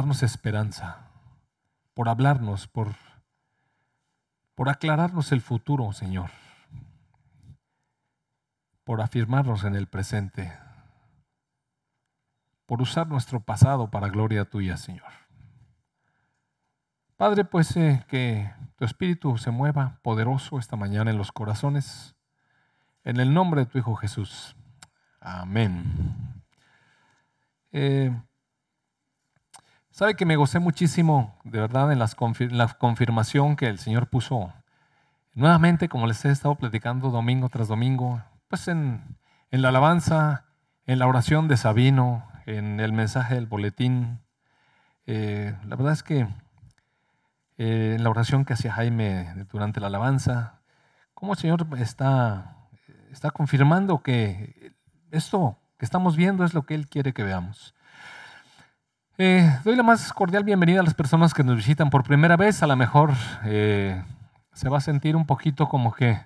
darnos esperanza, por hablarnos, por, por aclararnos el futuro, Señor, por afirmarnos en el presente, por usar nuestro pasado para gloria tuya, Señor. Padre, pues eh, que tu Espíritu se mueva poderoso esta mañana en los corazones, en el nombre de tu Hijo Jesús. Amén. Eh, Sabe que me gocé muchísimo, de verdad, en la confirmación que el Señor puso nuevamente, como les he estado platicando domingo tras domingo, pues en, la alabanza, en la oración de Sabino, en el mensaje del boletín. Eh, la verdad es que eh, en la oración que hacía Jaime durante la alabanza, cómo el Señor está, está confirmando que esto que estamos viendo es lo que Él quiere que veamos. Eh, doy la más cordial bienvenida a las personas que nos visitan por primera vez. A lo mejor eh, se va a sentir un poquito como que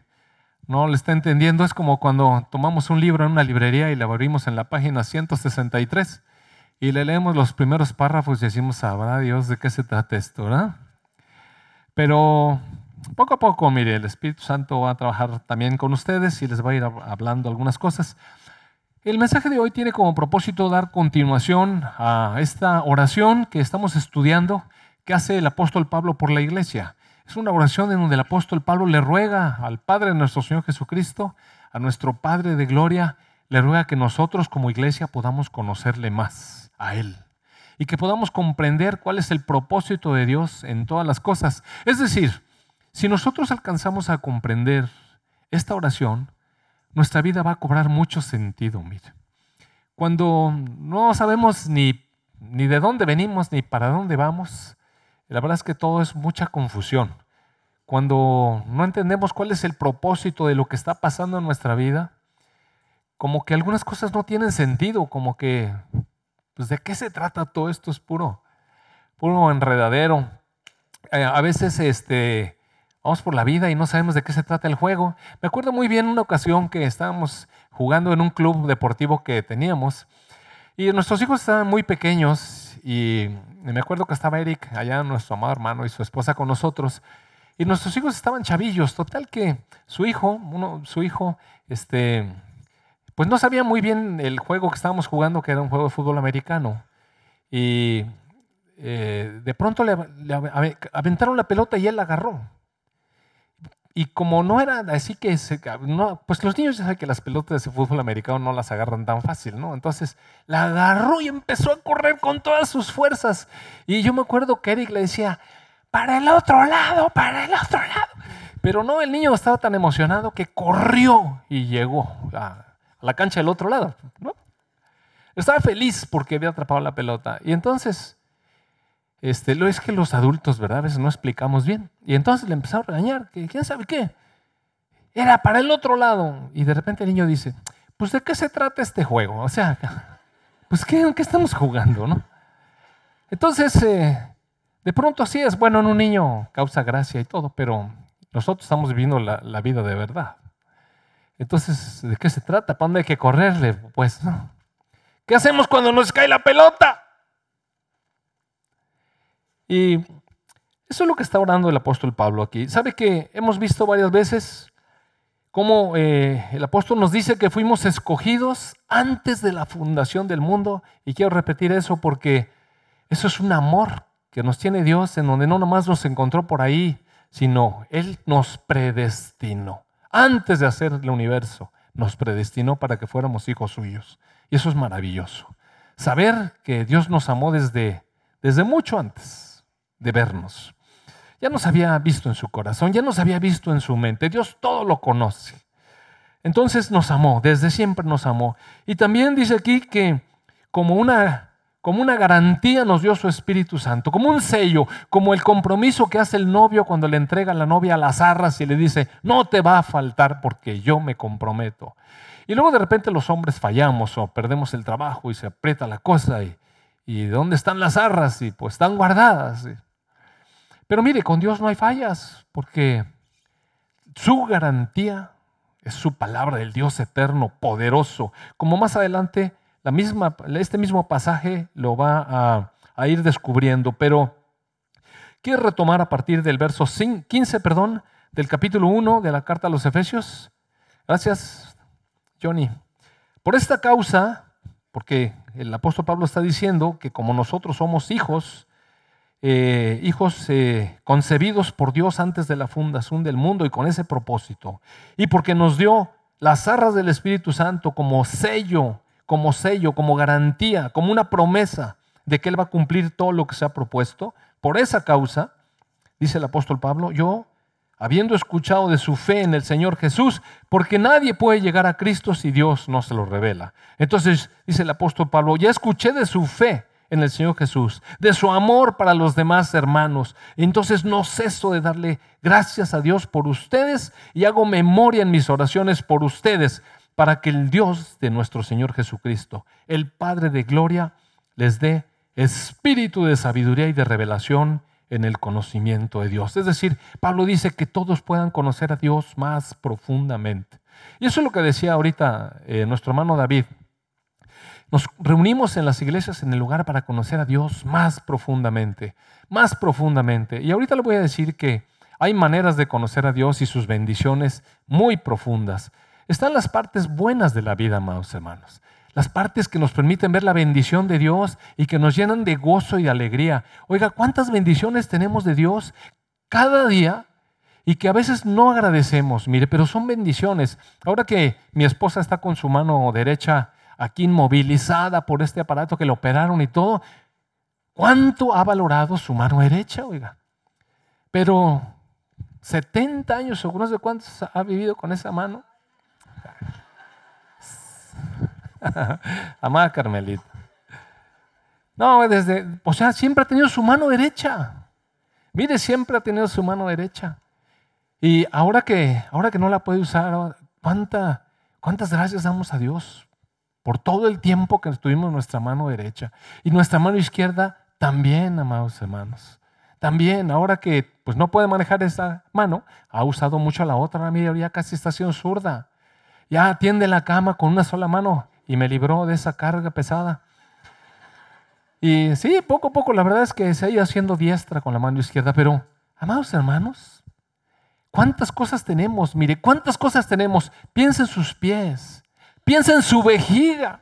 no le está entendiendo. Es como cuando tomamos un libro en una librería y le abrimos en la página 163 y le leemos los primeros párrafos y decimos, sabrá Dios de qué se trata esto, ¿verdad? Pero poco a poco, mire, el Espíritu Santo va a trabajar también con ustedes y les va a ir hablando algunas cosas. El mensaje de hoy tiene como propósito dar continuación a esta oración que estamos estudiando que hace el apóstol Pablo por la iglesia. Es una oración en donde el apóstol Pablo le ruega al Padre de nuestro Señor Jesucristo, a nuestro Padre de gloria, le ruega que nosotros como iglesia podamos conocerle más a Él y que podamos comprender cuál es el propósito de Dios en todas las cosas. Es decir, si nosotros alcanzamos a comprender esta oración, nuestra vida va a cobrar mucho sentido, mire. Cuando no sabemos ni, ni de dónde venimos ni para dónde vamos, la verdad es que todo es mucha confusión. Cuando no entendemos cuál es el propósito de lo que está pasando en nuestra vida, como que algunas cosas no tienen sentido, como que, pues de qué se trata todo esto, es puro, puro enredadero. Eh, a veces, este, vamos por la vida y no sabemos de qué se trata el juego. Me acuerdo muy bien una ocasión que estábamos jugando en un club deportivo que teníamos y nuestros hijos estaban muy pequeños y me acuerdo que estaba Eric, allá nuestro amado hermano y su esposa con nosotros y nuestros hijos estaban chavillos, total que su hijo, uno, su hijo, este, pues no sabía muy bien el juego que estábamos jugando, que era un juego de fútbol americano y eh, de pronto le, le aventaron la pelota y él la agarró. Y como no era así que, pues los niños ya saben que las pelotas de fútbol americano no las agarran tan fácil, ¿no? Entonces la agarró y empezó a correr con todas sus fuerzas. Y yo me acuerdo que Eric le decía, para el otro lado, para el otro lado. Pero no, el niño estaba tan emocionado que corrió y llegó a la cancha del otro lado, ¿no? Estaba feliz porque había atrapado la pelota. Y entonces este, lo es que los adultos, ¿verdad? A veces no explicamos bien. Y entonces le empezaron a regañar, que quién sabe qué. Era para el otro lado. Y de repente el niño dice, pues ¿de qué se trata este juego? O sea, pues ¿qué, qué estamos jugando, no? Entonces, eh, de pronto así es, bueno, en un niño causa gracia y todo, pero nosotros estamos viviendo la, la vida de verdad. Entonces, ¿de qué se trata? ¿Para dónde hay que correrle? Pues, ¿no? ¿Qué hacemos cuando nos cae la pelota? Y eso es lo que está orando el apóstol Pablo aquí. ¿Sabe que hemos visto varias veces cómo eh, el apóstol nos dice que fuimos escogidos antes de la fundación del mundo? Y quiero repetir eso porque eso es un amor que nos tiene Dios en donde no nomás nos encontró por ahí, sino Él nos predestinó. Antes de hacer el universo, nos predestinó para que fuéramos hijos suyos. Y eso es maravilloso. Saber que Dios nos amó desde, desde mucho antes de vernos. Ya nos había visto en su corazón, ya nos había visto en su mente. Dios todo lo conoce. Entonces nos amó, desde siempre nos amó. Y también dice aquí que como una, como una garantía nos dio su Espíritu Santo, como un sello, como el compromiso que hace el novio cuando le entrega a la novia las arras y le dice, no te va a faltar porque yo me comprometo. Y luego de repente los hombres fallamos o perdemos el trabajo y se aprieta la cosa y, y ¿dónde están las arras? Y pues están guardadas. Pero mire, con Dios no hay fallas, porque su garantía es su palabra del Dios eterno, poderoso. Como más adelante, la misma, este mismo pasaje lo va a, ir descubriendo, pero quiero retomar a partir del verso 15, perdón, del capítulo 1 de la carta a los Efesios. Gracias, Johnny. Por esta causa, porque el apóstol Pablo está diciendo que como nosotros somos hijos, eh, hijos eh, concebidos por Dios antes de la fundación del mundo y con ese propósito, y porque nos dio las arras del Espíritu Santo como sello, como sello, como garantía, como una promesa de que Él va a cumplir todo lo que se ha propuesto, por esa causa, dice el apóstol Pablo, yo habiendo escuchado de su fe en el Señor Jesús, porque nadie puede llegar a Cristo si Dios no se lo revela. Entonces dice el apóstol Pablo, ya escuché de su fe en el Señor Jesús, de su amor para los demás hermanos. Entonces no ceso de darle gracias a Dios por ustedes y hago memoria en mis oraciones por ustedes, para que el Dios de nuestro Señor Jesucristo, el Padre de Gloria, les dé espíritu de sabiduría y de revelación en el conocimiento de Dios. Es decir, Pablo dice que todos puedan conocer a Dios más profundamente. Y eso es lo que decía ahorita eh, nuestro hermano David. Nos reunimos en las iglesias en el lugar para conocer a Dios más profundamente, más profundamente. Y ahorita le voy a decir que hay maneras de conocer a Dios y sus bendiciones muy profundas. Están las partes buenas de la vida, amados hermanos las partes que nos permiten ver la bendición de Dios y que nos llenan de gozo y de alegría. Oiga, ¿cuántas bendiciones tenemos de Dios cada día y que a veces no agradecemos? Mire, pero son bendiciones. Ahora que mi esposa está con su mano derecha aquí inmovilizada por este aparato que le operaron y todo, ¿cuánto ha valorado su mano derecha, oiga? Pero 70 años, o no sé cuántos ha vivido con esa mano. Amada Carmelita. No, desde, o sea, siempre ha tenido su mano derecha. Mire, siempre ha tenido su mano derecha. Y ahora que, ahora que no la puede usar, ¿cuánta, ¿cuántas gracias damos a Dios por todo el tiempo que estuvimos nuestra mano derecha? Y nuestra mano izquierda también, amados hermanos. También, ahora que pues no puede manejar esa mano, ha usado mucho la otra. Mira, ya casi está siendo zurda. Ya atiende la cama con una sola mano y me libró de esa carga pesada. Y sí, poco a poco, la verdad es que se ha ido haciendo diestra con la mano izquierda, pero, amados hermanos, ¿cuántas cosas tenemos? Mire, ¿cuántas cosas tenemos? Piensa en sus pies, piensa en su vejiga,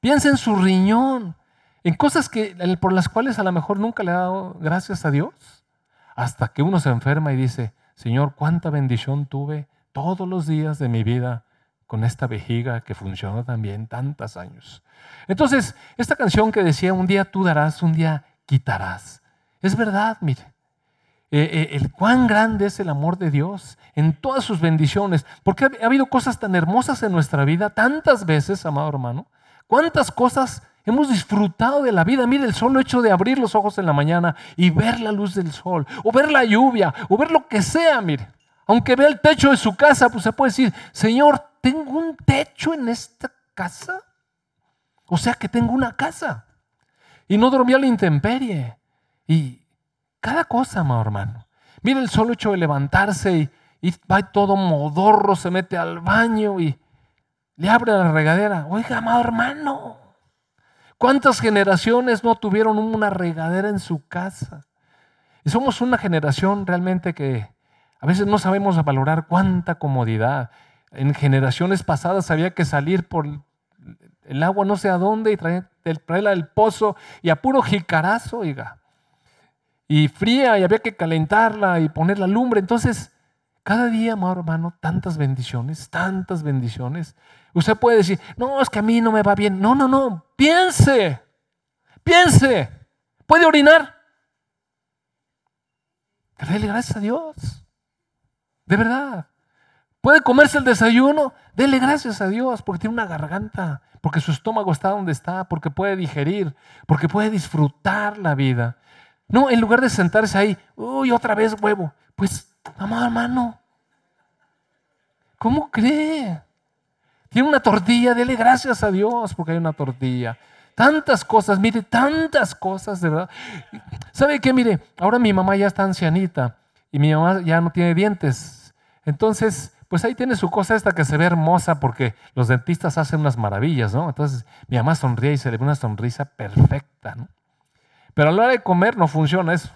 piensa en su riñón, en cosas que, por las cuales a lo mejor nunca le ha dado gracias a Dios, hasta que uno se enferma y dice, Señor, cuánta bendición tuve todos los días de mi vida con esta vejiga que funcionó también tantos años. Entonces, esta canción que decía, un día tú darás, un día quitarás. Es verdad, mire. Eh, eh, el cuán grande es el amor de Dios en todas sus bendiciones, porque ha, habido cosas tan hermosas en nuestra vida, tantas veces, amado hermano, cuántas cosas hemos disfrutado de la vida. Mire, el solo hecho de abrir los ojos en la mañana y ver la luz del sol, o ver la lluvia, o ver lo que sea, mire. Aunque vea el techo de su casa, pues se puede decir, Señor, tengo un techo en esta casa. O sea que tengo una casa. Y no dormí a la intemperie. Y cada cosa, amado hermano. Mire el solo hecho de levantarse y, y, va todo modorro, se mete al baño y le abre la regadera. Oiga, amado hermano, ¿cuántas generaciones no tuvieron una regadera en su casa? Y somos una generación realmente que a veces no sabemos valorar cuánta comodidad. En generaciones pasadas había que salir por el agua no sé a dónde y traerla del pozo y a puro jicarazo, oiga. Y fría y había que calentarla y poner la lumbre. Entonces, cada día, amado hermano, tantas bendiciones, tantas bendiciones. Usted puede decir, no, es que a mí no me va bien. No, no, no, piense, piense. ¿Puede orinar? Dele gracias a Dios. De verdad. Puede comerse el desayuno, dele gracias a Dios porque tiene una garganta, porque su estómago está donde está, porque puede digerir, porque puede disfrutar la vida. No, en lugar de sentarse ahí, uy, otra vez huevo. Pues, amado hermano, ¿cómo cree? Tiene una tortilla, dele gracias a Dios porque hay una tortilla. Tantas cosas, mire, tantas cosas, de verdad. ¿Sabe qué? Mire, ahora mi mamá ya está ancianita y mi mamá ya no tiene dientes. Entonces, pues ahí tiene su cosa esta que se ve hermosa porque los dentistas hacen unas maravillas, ¿no? Entonces mi mamá sonríe y se le ve una sonrisa perfecta, ¿no? Pero a la hora de comer no funciona eso.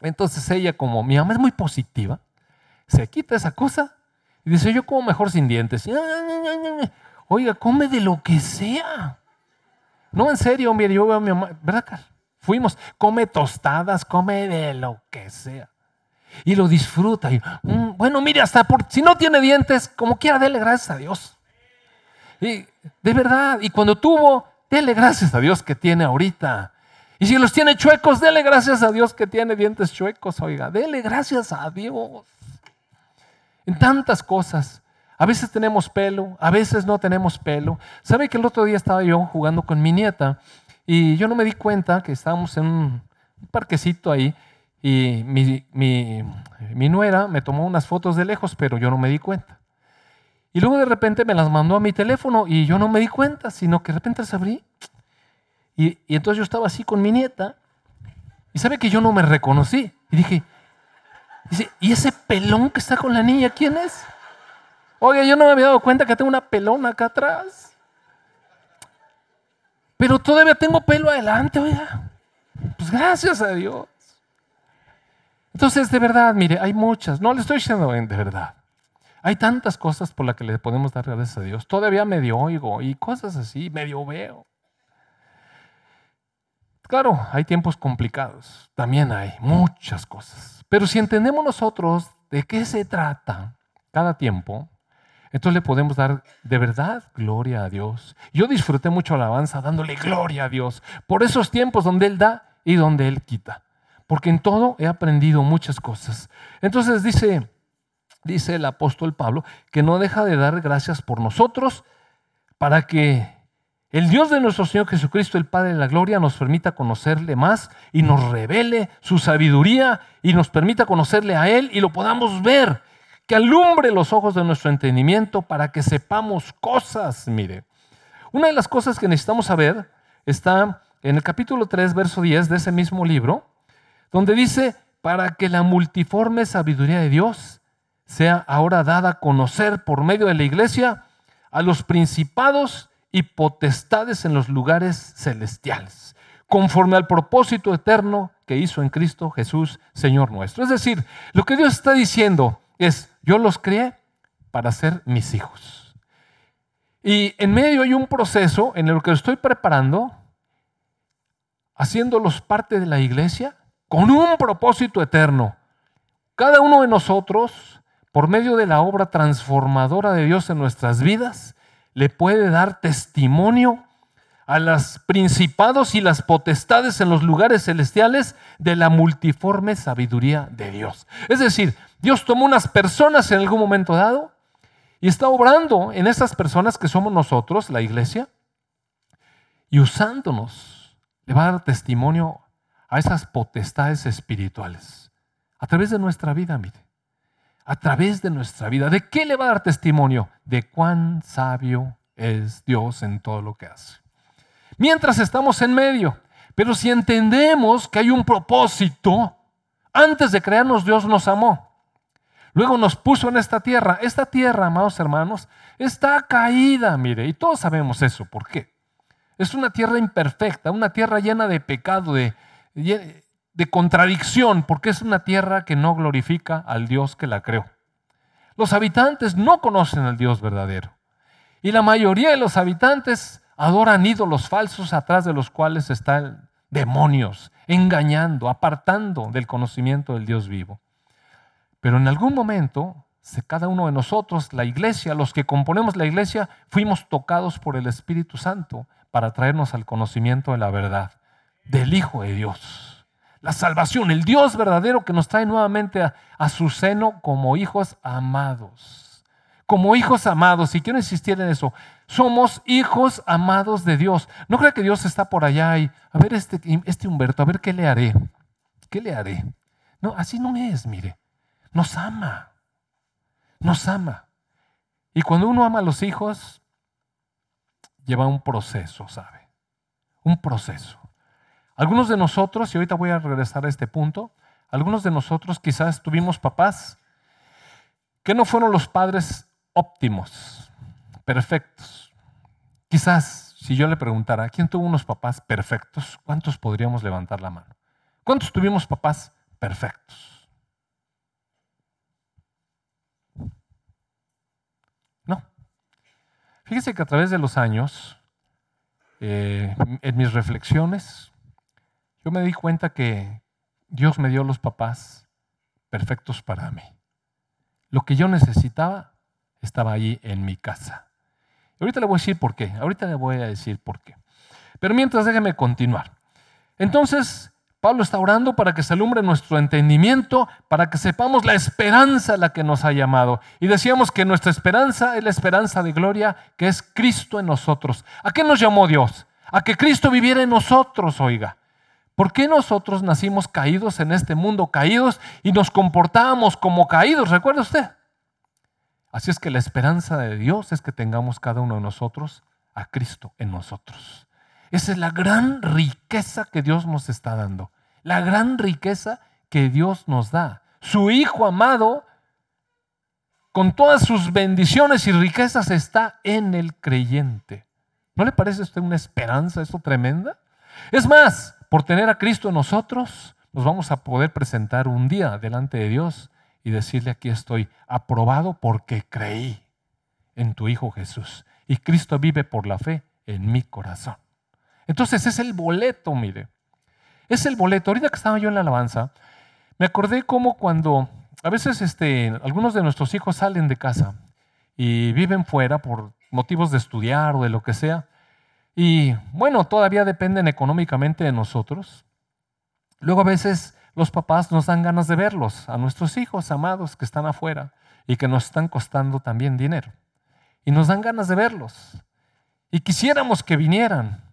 Entonces ella, como mi mamá es muy positiva, se quita esa cosa y dice, yo como mejor sin dientes. Oiga, come de lo que sea. No, en serio, mire, yo veo a mi mamá, ¿verdad, Carl? Fuimos, come tostadas, come de lo que sea. Y lo disfruta. Y, mm, bueno, mire, hasta por, si no tiene dientes, como quiera, dele gracias a Dios. Y de verdad, y cuando tuvo, dele gracias a Dios que tiene ahorita. Y si los tiene chuecos, dele gracias a Dios que tiene dientes chuecos, oiga, dele gracias a Dios. En tantas cosas. A veces tenemos pelo, a veces no tenemos pelo. ¿Sabe que el otro día estaba yo jugando con mi nieta y yo no me di cuenta que estábamos en un parquecito ahí y mi, mi, nuera me tomó unas fotos de lejos, pero yo no me di cuenta. Y luego de repente me las mandó a mi teléfono y yo no me di cuenta, sino que de repente las abrí. Y, entonces yo estaba así con mi nieta y sabe que yo no me reconocí. Y dije, ¿y ese pelón que está con la niña quién es? Oye, yo no me había dado cuenta que tengo una pelona acá atrás. Pero todavía tengo pelo adelante, oiga. Pues gracias a Dios. Entonces, de verdad, mire, hay muchas. No le estoy diciendo de verdad. Hay tantas cosas por las que le podemos dar gracias a Dios. Todavía medio oigo y cosas así, medio veo. Claro, hay tiempos complicados. También hay muchas cosas. Pero si entendemos nosotros de qué se trata cada tiempo, entonces le podemos dar de verdad gloria a Dios. Yo disfruté mucho la alabanza dándole gloria a Dios por esos tiempos donde Él da y donde Él quita. Porque en todo he aprendido muchas cosas. Entonces dice, dice el apóstol Pablo que no deja de dar gracias por nosotros para que el Dios de nuestro Señor Jesucristo, el Padre de la Gloria, nos permita conocerle más y nos revele su sabiduría y nos permita conocerle a Él y lo podamos ver que alumbre los ojos de nuestro entendimiento para que sepamos cosas. Mire, una de las cosas que necesitamos saber está en el capítulo 3, verso 10 de ese mismo libro, donde dice, para que la multiforme sabiduría de Dios sea ahora dada a conocer por medio de la iglesia a los principados y potestades en los lugares celestiales, conforme al propósito eterno que hizo en Cristo Jesús, Señor nuestro. Es decir, lo que Dios está diciendo es, yo los crié para ser mis hijos. Y en medio hay un proceso en el que estoy preparando, haciéndolos parte de la iglesia, con un propósito eterno. Cada uno de nosotros, por medio de la obra transformadora de Dios en nuestras vidas, le puede dar testimonio a los principados y las potestades en los lugares celestiales de la multiforme sabiduría de Dios. Es decir, Dios tomó unas personas en algún momento dado y está obrando en esas personas que somos nosotros, la iglesia, y usándonos, le va a dar testimonio a esas potestades espirituales a través de nuestra vida, mire. A través de nuestra vida. ¿De qué le va a dar testimonio? De cuán sabio es Dios en todo lo que hace. Mientras estamos en medio. Pero si entendemos que hay un propósito, antes de crearnos Dios nos amó. Luego nos puso en esta tierra. Esta tierra, amados hermanos, está caída, mire, y todos sabemos eso. ¿Por qué? Es una tierra imperfecta, una tierra llena de pecado, de, de contradicción, porque es una tierra que no glorifica al Dios que la creó. Los habitantes no conocen al Dios verdadero. Y la mayoría de los habitantes adoran ídolos falsos atrás de los cuales están demonios, engañando, apartando del conocimiento del Dios vivo. Pero en algún momento, cada uno de nosotros, la iglesia, los que componemos la iglesia, fuimos tocados por el Espíritu Santo para traernos al conocimiento de la verdad, del Hijo de Dios. La salvación, el Dios verdadero que nos trae nuevamente a, a su seno como hijos amados. Como hijos amados, y quiero insistir en eso, somos hijos amados de Dios. No creo que Dios está por allá y, a ver, este, este Humberto, a ver qué le haré. ¿Qué le haré? No, así no es, mire. Nos ama. Nos ama. Y cuando uno ama a los hijos, lleva un proceso, ¿sabe? Un proceso. Algunos de nosotros, y ahorita voy a regresar a este punto, algunos de nosotros quizás tuvimos papás que no fueron los padres óptimos, perfectos. Quizás si yo le preguntara, ¿quién tuvo unos papás perfectos? ¿Cuántos podríamos levantar la mano? ¿Cuántos tuvimos papás perfectos? No. Fíjese que a través de los años, eh, en mis reflexiones, yo me di cuenta que Dios me dio los papás perfectos para mí. Lo que yo necesitaba estaba allí en mi casa. ahorita le voy a decir por qué. Ahorita le voy a decir por qué. Pero mientras déjeme continuar. Entonces, Pablo está orando para que se alumbre nuestro entendimiento, para que sepamos la esperanza a la que nos ha llamado. Y decíamos que nuestra esperanza es la esperanza de gloria, que es Cristo en nosotros. ¿A qué nos llamó Dios? A que Cristo viviera en nosotros, oiga. ¿Por qué nosotros nacimos caídos en este mundo, caídos y nos comportábamos como caídos? ¿Recuerda usted? Así es que la esperanza de Dios es que tengamos cada uno de nosotros a Cristo en nosotros. Esa es la gran riqueza que Dios nos está dando. La gran riqueza que Dios nos da. Su Hijo amado, con todas sus bendiciones y riquezas, está en el creyente. ¿No le parece a usted una esperanza eso tremenda? Es más, por tener a Cristo en nosotros, nos vamos a poder presentar un día delante de Dios y decirle aquí estoy aprobado porque creí en tu Hijo Jesús. Y Cristo vive por la fe en mi corazón. Entonces es el boleto, mire. Es el boleto. Ahorita que estaba yo en la alabanza, me acordé como cuando a veces este, algunos de nuestros hijos salen de casa y viven fuera por motivos de estudiar o de lo que sea. Y bueno, todavía dependen económicamente de nosotros. Luego a veces los papás nos dan ganas de verlos, a nuestros hijos amados que están afuera y que nos están costando también dinero. Y nos dan ganas de verlos. Y quisiéramos que vinieran.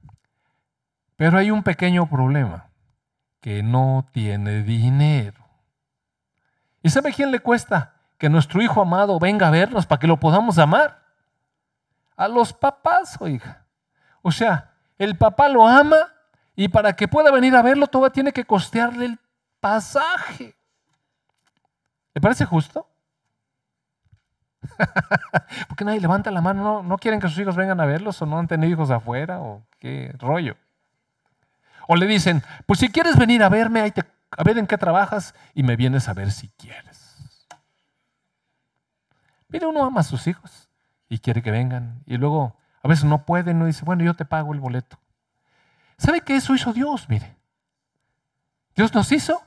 Pero hay un pequeño problema, que no tiene dinero. ¿Y sabe quién le cuesta que nuestro hijo amado venga a vernos para que lo podamos amar? A los papás, oiga. O sea, el papá lo ama y para que pueda venir a verlo todavía tiene que costearle el pasaje. ¿Le parece justo? Porque nadie levanta la mano, ¿No, ¿No, quieren que sus hijos vengan a verlos o no han tenido hijos afuera o qué rollo. O le dicen, pues si quieres venir a verme, a ver en qué trabajas y me vienes a ver si quieres. Mire, uno ama a sus hijos y quiere que vengan y luego a veces no puede, no dice, bueno, yo te pago el boleto. ¿Sabe que eso hizo Dios? Mire. Dios nos hizo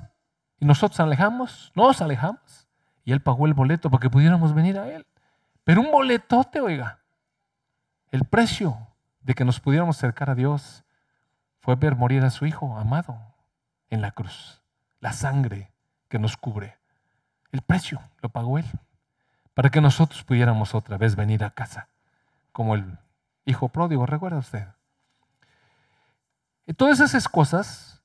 y nosotros alejamos, nos alejamos y Él pagó el boleto para que pudiéramos venir a Él. Pero un boletote, oiga. El precio de que nos pudiéramos acercar a Dios fue ver morir a su Hijo amado en la cruz. La sangre que nos cubre. El precio lo pagó Él. Para que nosotros pudiéramos otra vez venir a casa como el hijo pródigo, ¿recuerda usted? Y todas esas cosas,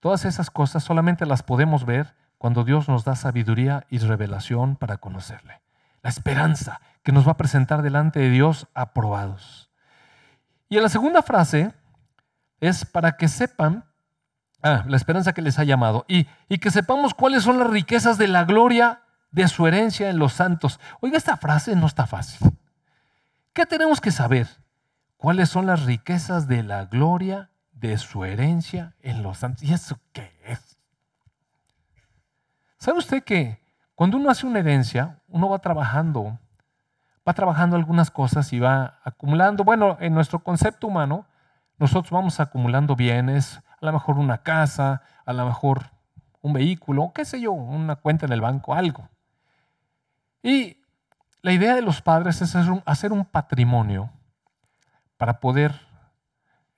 todas esas cosas solamente las podemos ver cuando Dios nos da sabiduría y revelación para conocerle. La esperanza que nos va a presentar delante de Dios aprobados. Y la segunda frase es para que sepan, ah, la esperanza que les ha llamado, y, y que sepamos cuáles son las riquezas de la gloria de su herencia en los santos. Oiga, esta frase no está fácil. ¿Qué tenemos que saber? Cuáles son las riquezas de la gloria de su herencia en los santos. ¿Y eso qué es? ¿Sabe usted que cuando uno hace una herencia, uno va trabajando, va trabajando algunas cosas y va acumulando, bueno, en nuestro concepto humano, nosotros vamos acumulando bienes, a lo mejor una casa, a lo mejor un vehículo, qué sé yo, una cuenta en el banco, algo. Y la idea de los padres es hacer un patrimonio para poder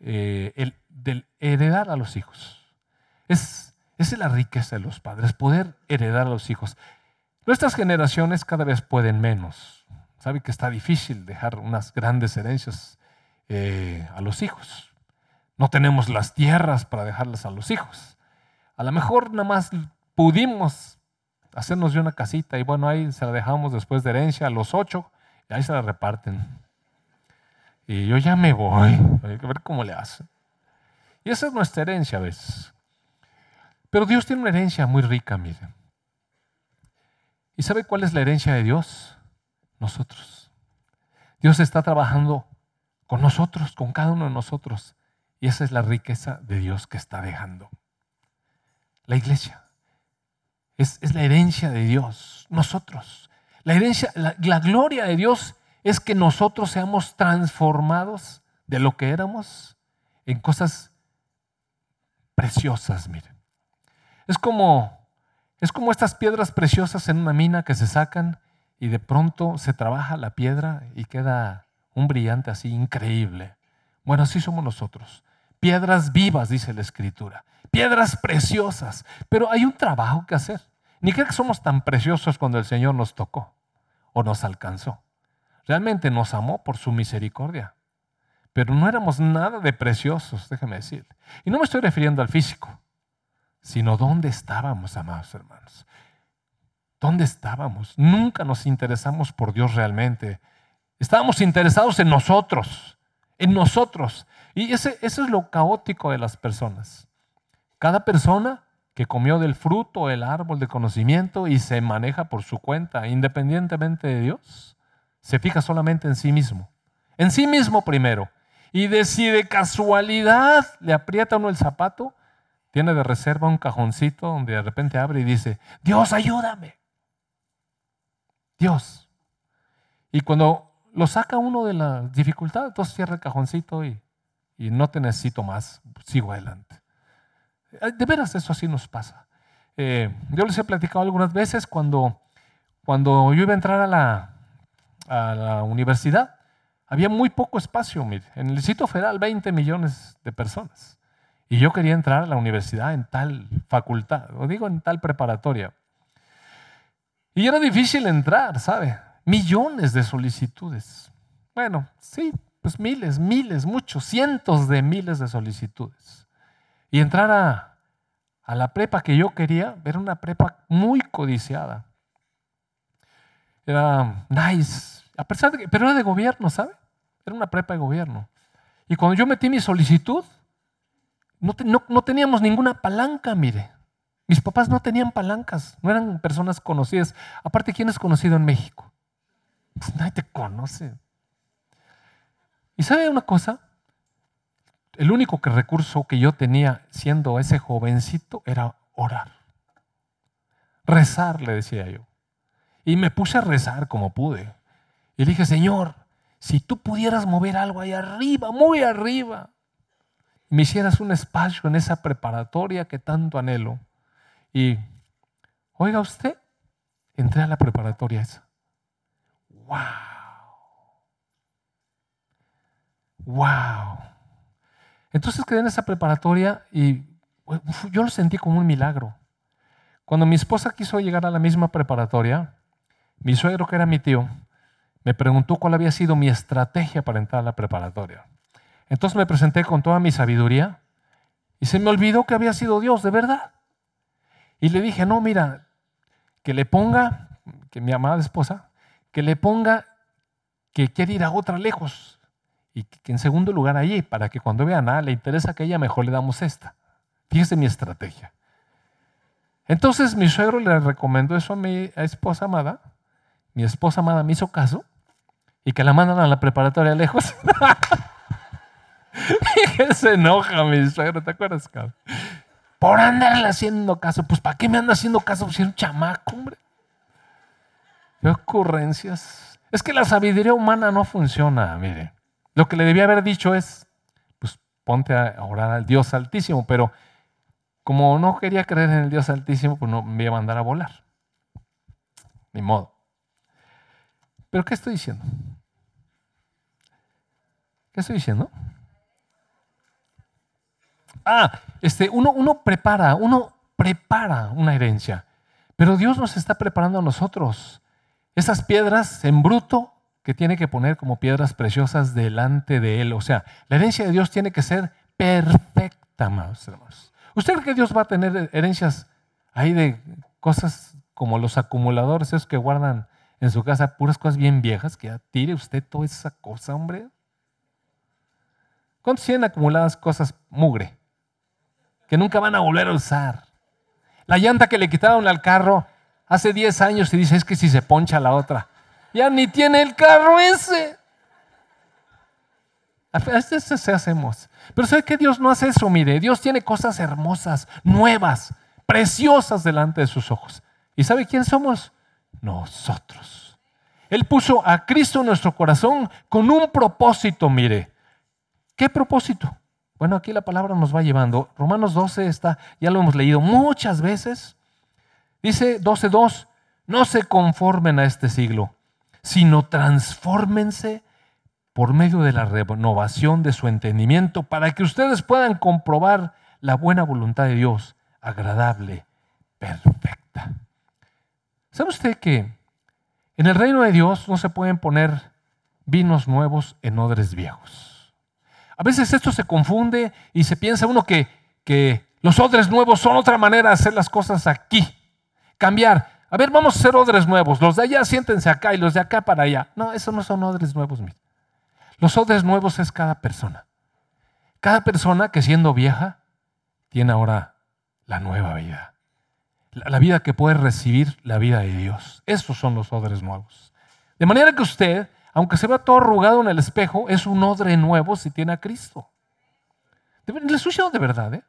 eh, heredar a los hijos. Es, es la riqueza de los padres, poder heredar a los hijos. Nuestras generaciones cada vez pueden menos. Sabe que está difícil dejar unas grandes herencias eh, a los hijos. No tenemos las tierras para dejarlas a los hijos. A lo mejor nada más pudimos hacernos de una casita y bueno, ahí se la dejamos después de herencia a los ocho y ahí se la reparten. Y yo ya me voy, hay que ver cómo le hace. Y esa es nuestra herencia a veces. Pero Dios tiene una herencia muy rica, miren. ¿Y sabe cuál es la herencia de Dios? Nosotros. Dios está trabajando con nosotros, con cada uno de nosotros. Y esa es la riqueza de Dios que está dejando. La iglesia es, la herencia de Dios, nosotros. La herencia, la gloria de Dios es que nosotros seamos transformados de lo que éramos en cosas preciosas, miren. Es como, es como estas piedras preciosas en una mina que se sacan y de pronto se trabaja la piedra y queda un brillante así increíble. Bueno, así somos nosotros. Piedras vivas, dice la escritura. Piedras preciosas. Pero hay un trabajo que hacer. Ni creo que somos tan preciosos cuando el Señor nos tocó o nos alcanzó. Realmente nos amó por su misericordia. Pero no éramos nada de preciosos, déjeme decir. Y no me estoy refiriendo al físico, sino dónde estábamos, amados hermanos. ¿Dónde estábamos? Nunca nos interesamos por Dios realmente. Estábamos interesados en nosotros, en nosotros. Y ese, eso es lo caótico de las personas. Cada persona que comió del fruto, el árbol de conocimiento y se maneja por su cuenta, independientemente de Dios, se fija solamente en sí mismo. En sí mismo primero. Y de si de casualidad le aprieta uno el zapato, tiene de reserva un cajoncito donde de repente abre y dice, Dios, ayúdame. Dios. Y cuando lo saca uno de la dificultad, entonces cierra el cajoncito y, no te necesito más, sigo adelante. De veras eso así nos pasa. Eh, yo les he platicado algunas veces cuando, cuando yo iba a entrar a la, a la universidad, había muy poco espacio, mire. En el sitio federal, 20 millones de personas. Y yo quería entrar a la universidad en tal facultad, o digo en tal preparatoria. Y era difícil entrar, ¿sabe? Millones de solicitudes. Bueno, sí, pues miles, miles, muchos, cientos de miles de solicitudes. Y entrar a, a la prepa que yo quería, era una prepa muy codiciada. Era nice, a pesar de que, pero era de gobierno, ¿sabe? Era una prepa de gobierno. Y cuando yo metí mi solicitud, no, no, teníamos ninguna palanca, mire. Mis papás no tenían palancas, no eran personas conocidas. Aparte, ¿quién es conocido en México? Pues nadie te conoce. ¿Y sabe una cosa? El único recurso que yo tenía siendo ese jovencito era orar. Rezar, le decía yo. Y me puse a rezar como pude. Y dije, Señor, si tú pudieras mover algo ahí arriba, muy arriba, me hicieras un espacio en esa preparatoria que tanto anhelo. Y, oiga usted, entré a la preparatoria esa. ¡Wow! ¡Wow! Entonces quedé en esa preparatoria y yo lo sentí como un milagro. Cuando mi esposa quiso llegar a la misma preparatoria, mi suegro, que era mi tío, me preguntó cuál había sido mi estrategia para entrar a la preparatoria. Entonces me presenté con toda mi sabiduría y se me olvidó que había sido Dios, de verdad. Y le dije, no, mira, que le ponga, que mi amada esposa, que le ponga que quiere ir a otra lejos. Y que en segundo lugar allí, para que cuando vean, ah, le interesa que ella, mejor le damos esta. Fíjese mi estrategia. Entonces mi suegro le recomendó eso a mi esposa amada. Mi esposa amada me hizo caso y que la mandan a la preparatoria lejos. se enoja mi suegro, ¿te acuerdas, cabrón? Por andarle haciendo caso. Pues, ¿para qué me anda haciendo caso? Si es un chamaco, hombre. ¿Qué ocurrencias? Es que la sabiduría humana no funciona, mire. Lo que le debía haber dicho es, pues ponte a orar al Dios Altísimo, pero como no quería creer en el Dios Altísimo, pues no me iba a mandar a volar. Ni modo. ¿Pero qué estoy diciendo? ¿Qué estoy diciendo? Ah, este, uno, uno prepara, uno prepara una herencia, pero Dios nos está preparando a nosotros. Esas piedras en bruto que tiene que poner como piedras preciosas delante de Él. O sea, la herencia de Dios tiene que ser perfecta, amados hermanos. ¿Usted cree que Dios va a tener herencias ahí de cosas como los acumuladores, esos que guardan en su casa puras cosas bien viejas? Que ya tire usted toda esa cosa, hombre. ¿Cuántos tienen acumuladas cosas mugre? Que nunca van a volver a usar. La llanta que le quitaron al carro hace 10 años y dice, es que si se poncha la otra. Ya ni tiene el carro ese. A veces se hacemos. Pero ¿sabe que Dios no hace eso? Mire, Dios tiene cosas hermosas, nuevas, preciosas delante de sus ojos. ¿Y sabe quién somos? Nosotros. Él puso a Cristo en nuestro corazón con un propósito, mire. ¿Qué propósito? Bueno, aquí la palabra nos va llevando. Romanos 12 está, ya lo hemos leído muchas veces. Dice 12.2, no se conformen a este siglo, sino transfórmense por medio de la renovación de su entendimiento para que ustedes puedan comprobar la buena voluntad de Dios, agradable, perfecta. ¿Sabe usted que en el reino de Dios no se pueden poner vinos nuevos en odres viejos? A veces esto se confunde y se piensa uno que, que los odres nuevos son otra manera de hacer las cosas aquí. Cambiar. A ver, vamos a hacer odres nuevos. Los de allá siéntense acá y los de acá para allá. No, esos no son odres nuevos. Los odres nuevos es cada persona. Cada persona que siendo vieja tiene ahora la nueva vida. La vida que puede recibir la vida de Dios. Esos son los odres nuevos. De manera que usted, aunque se vea todo arrugado en el espejo, es un odre nuevo si tiene a Cristo. Le estoy de verdad, ¿eh?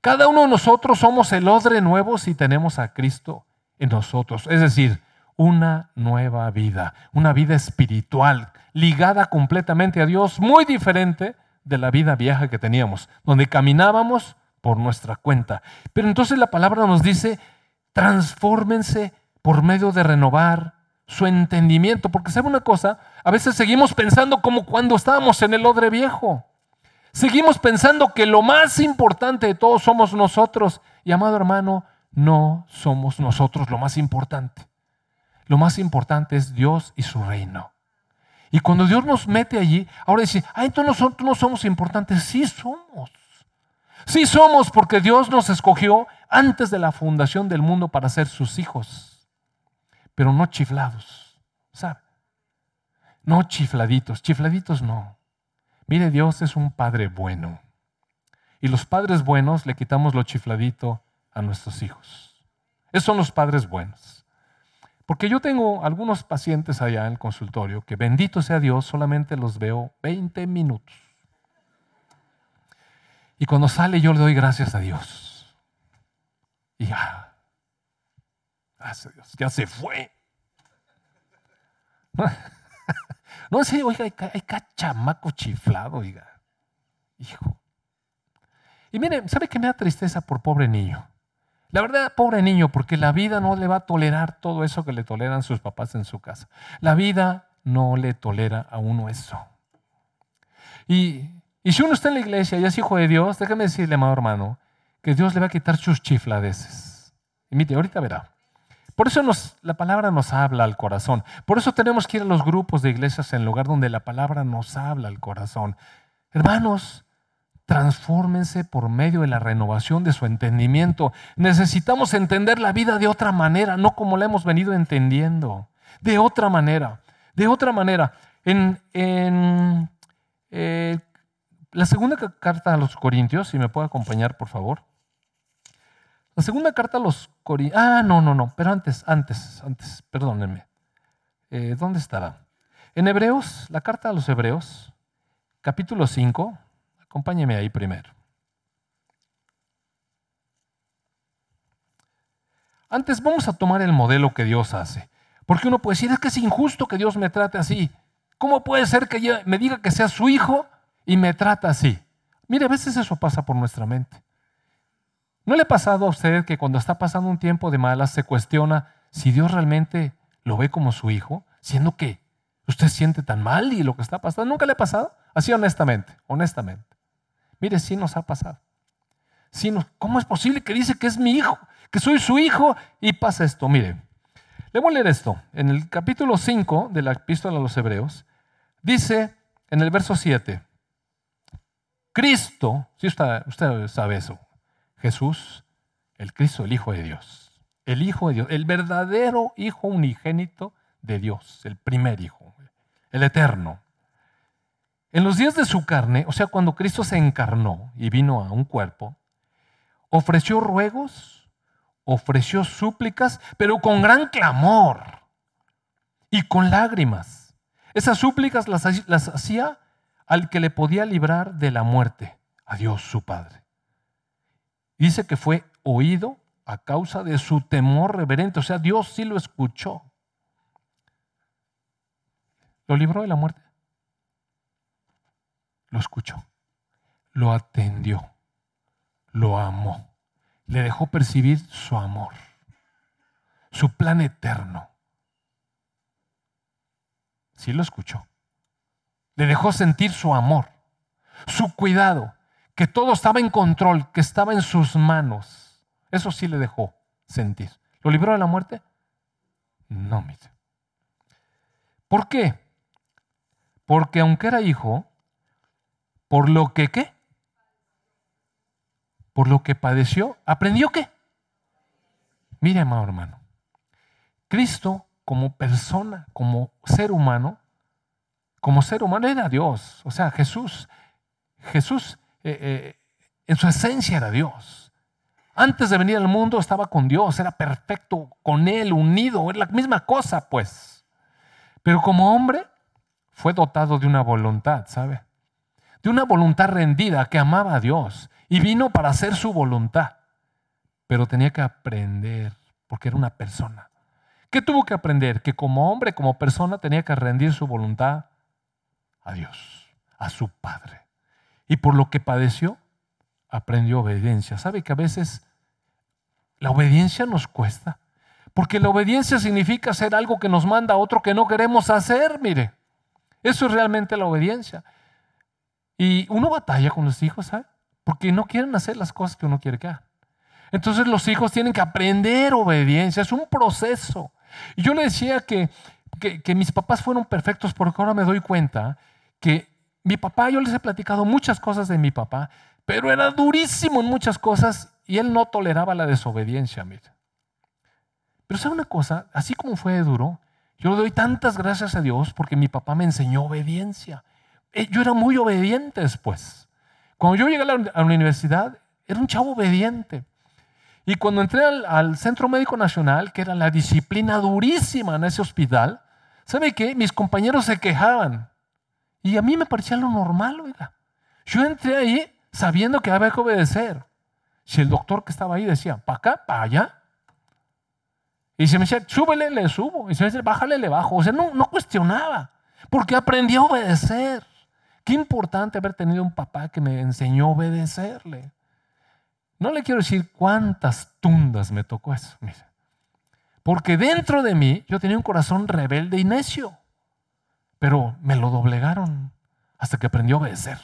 Cada uno de nosotros somos el odre nuevo si tenemos a Cristo en nosotros. Es decir, una nueva vida, una vida espiritual ligada completamente a Dios, muy diferente de la vida vieja que teníamos, donde caminábamos por nuestra cuenta. Pero entonces la palabra nos dice, transfórmense por medio de renovar su entendimiento, porque sabe una cosa, a veces seguimos pensando como cuando estábamos en el odre viejo. Seguimos pensando que lo más importante de todos somos nosotros. Y amado hermano, no somos nosotros lo más importante. Lo más importante es Dios y su reino. Y cuando Dios nos mete allí, ahora dice, ah, entonces nosotros no somos importantes. Sí somos. Sí somos porque Dios nos escogió antes de la fundación del mundo para ser sus hijos. Pero no chiflados, ¿sabe? No chifladitos, chifladitos no. Mire, Dios es un padre bueno. Y los padres buenos le quitamos lo chifladito a nuestros hijos. Esos son los padres buenos. Porque yo tengo algunos pacientes allá en el consultorio que bendito sea Dios, solamente los veo 20 minutos. Y cuando sale yo le doy gracias a Dios. Y ya, gracias a Dios, ya se fue. No, sé, oiga, hay, cachamaco chiflado, oiga. Hijo. Y mire, ¿sabe qué me da tristeza por pobre niño? La verdad, pobre niño, porque la vida no le va a tolerar todo eso que le toleran sus papás en su casa. La vida no le tolera a uno eso. Y, si uno está en la iglesia y es hijo de Dios, déjame decirle, amado hermano, que Dios le va a quitar sus chifladeces. Y mire, ahorita verá. Por eso la palabra nos habla al corazón. Por eso tenemos que ir a los grupos de iglesias en lugar donde la palabra nos habla al corazón. Hermanos, transfórmense por medio de la renovación de su entendimiento. Necesitamos entender la vida de otra manera, no como la hemos venido entendiendo. De otra manera, de otra manera. En, eh, la segunda carta a los Corintios, si me puede acompañar, por favor. La segunda carta a los Corintios. Ah, no, no, no, pero antes, antes, antes, perdónenme. Eh, ¿Dónde estará? En Hebreos, la carta a los Hebreos, capítulo 5, Acompáñeme ahí primero. Antes vamos a tomar el modelo que Dios hace. Porque uno puede decir, es que es injusto que Dios me trate así. ¿Cómo puede ser que me diga que sea su hijo y me trata así? Mire, a veces eso pasa por nuestra mente. ¿No le ha pasado a usted que cuando está pasando un tiempo de malas se cuestiona si Dios realmente lo ve como su hijo, siendo que usted siente tan mal y lo que está pasando? ¿Nunca le ha pasado? Así honestamente, honestamente. Mire, sí nos ha pasado. ¿Cómo es posible que dice que es mi hijo, que soy su hijo y pasa esto? Mire, le voy a leer esto. En el capítulo 5 de la epístola a los Hebreos, dice en el verso 7, Cristo, si usted, sabe eso, Jesús, el Cristo, el Hijo de Dios, el Hijo de Dios, el verdadero Hijo unigénito de Dios, el primer Hijo, el eterno, en los días de su carne, o sea, cuando Cristo se encarnó y vino a un cuerpo, ofreció ruegos, ofreció súplicas, pero con gran clamor y con lágrimas. Esas súplicas las, hacía al que le podía librar de la muerte, a Dios su Padre. Dice que fue oído a causa de su temor reverente, o sea, Dios sí lo escuchó. ¿Lo libró de la muerte? Lo escuchó, lo atendió, lo amó, le dejó percibir su amor, su plan eterno. Sí lo escuchó. Le dejó sentir su amor, su cuidado, que todo estaba en control, que estaba en sus manos. Eso sí le dejó sentir. ¿Lo libró de la muerte? No, mire. ¿Por qué? Porque aunque era hijo, por lo que qué? Por lo que padeció, ¿aprendió qué? Mire, amado hermano, Cristo como persona, como ser humano, como ser humano era Dios. O sea, Jesús, Jesús eh, eh, en su esencia era Dios. Antes de venir al mundo estaba con Dios, era perfecto con Él, unido, era la misma cosa, pues. Pero como hombre fue dotado de una voluntad, ¿sabe? De una voluntad rendida que amaba a Dios y vino para hacer su voluntad. Pero tenía que aprender, porque era una persona. ¿Qué tuvo que aprender? Que como hombre, como persona, tenía que rendir su voluntad a Dios, a su Padre. Y por lo que padeció, aprendió obediencia. ¿Sabe que a veces la obediencia nos cuesta? Porque la obediencia significa hacer algo que nos manda a otro que no queremos hacer, mire. Eso es realmente la obediencia. Y uno batalla con los hijos, ¿sabe? Porque no quieren hacer las cosas que uno quiere que hagan. Entonces los hijos tienen que aprender obediencia, es un proceso. Y yo le decía que, que, mis papás fueron perfectos porque ahora me doy cuenta que mi papá, yo les he platicado muchas cosas de mi papá, pero era durísimo en muchas cosas y él no toleraba la desobediencia, mire. Pero ¿sabe una cosa? Así como fue duro, yo le doy tantas gracias a Dios porque mi papá me enseñó obediencia. Eh, yo era muy obediente después. Cuando yo llegué a la universidad, era un chavo obediente. Y cuando entré al, Centro Médico Nacional, que era la disciplina durísima en ese hospital, ¿sabe qué? Mis compañeros se quejaban. Y a mí me parecía lo normal, oiga. Yo entré ahí sabiendo que había que obedecer. Si el doctor que estaba ahí decía, para acá, para allá. Y se me decía, súbele, le subo. Y se me decía, bájale, le bajo. O sea, no, no cuestionaba. Porque aprendí a obedecer. Qué importante haber tenido un papá que me enseñó a obedecerle. No le quiero decir cuántas tundas me tocó eso. Porque dentro de mí yo tenía un corazón rebelde y necio. Pero me lo doblegaron hasta que aprendió a obedecer.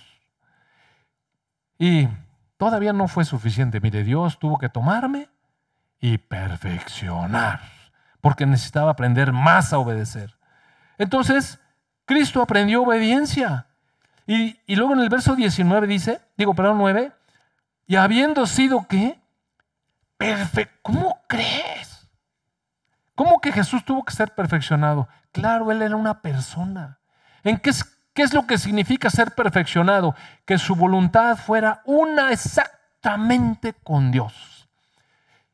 Y todavía no fue suficiente. Mire, Dios tuvo que tomarme y perfeccionar. Porque necesitaba aprender más a obedecer. Entonces, Cristo aprendió obediencia. Y, luego en el verso 19 dice, digo, perdón, 9, y habiendo sido qué? Perfecto. ¿Cómo crees? ¿Cómo que Jesús tuvo que ser perfeccionado? Claro, Él era una persona. ¿En qué es, qué es lo que significa ser perfeccionado? Que su voluntad fuera una exactamente con Dios.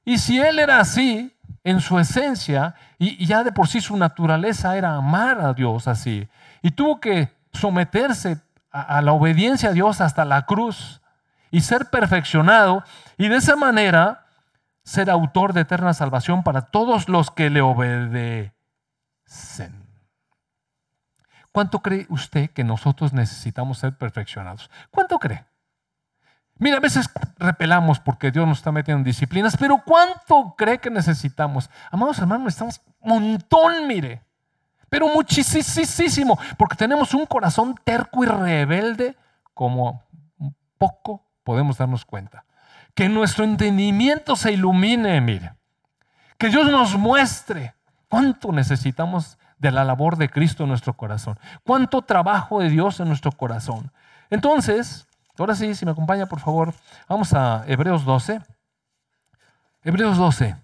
Y si Él era así, en su esencia, y, ya de por sí su naturaleza era amar a Dios así, y tuvo que someterse a la obediencia a Dios hasta la cruz, y ser perfeccionado y de esa manera ser autor de eterna salvación para todos los que le obedecen. ¿Cuánto cree usted que nosotros necesitamos ser perfeccionados? ¿Cuánto cree? Mira, a veces repelamos porque Dios nos está metiendo en disciplinas, pero ¿cuánto cree que necesitamos? Amados hermanos, necesitamos un montón, mire, pero muchísimo, porque tenemos un corazón terco y rebelde como poco podemos darnos cuenta. Que nuestro entendimiento se ilumine, mire. Que Dios nos muestre cuánto necesitamos de la labor de Cristo en nuestro corazón. Cuánto trabajo de Dios en nuestro corazón. Entonces, ahora sí, si me acompaña, por favor, vamos a Hebreos 12. Hebreos 12.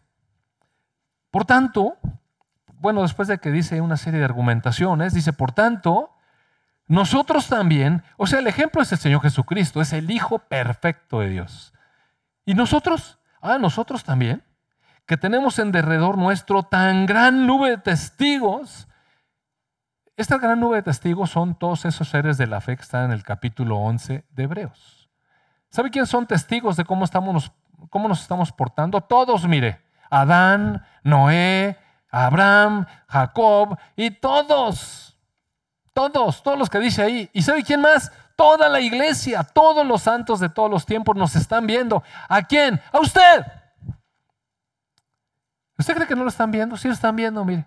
Por tanto, bueno, después de que dice una serie de argumentaciones, dice, por tanto, nosotros también, o sea, el ejemplo es el Señor Jesucristo, es el Hijo perfecto de Dios. Y nosotros, ah, nosotros también, que tenemos en derredor nuestro tan gran nube de testigos, esta gran nube de testigos son todos esos seres de la fe que están en el capítulo 11 de Hebreos. ¿Sabe quién son testigos de cómo, estamos, cómo nos estamos portando? Todos, mire. Adán, Noé, Abraham, Jacob y todos. Todos, todos los que dice ahí. ¿Y sabe quién más? Toda la iglesia, todos los santos de todos los tiempos nos están viendo. ¿A quién? A usted. ¿Usted cree que no lo están viendo? Sí lo están viendo, mire.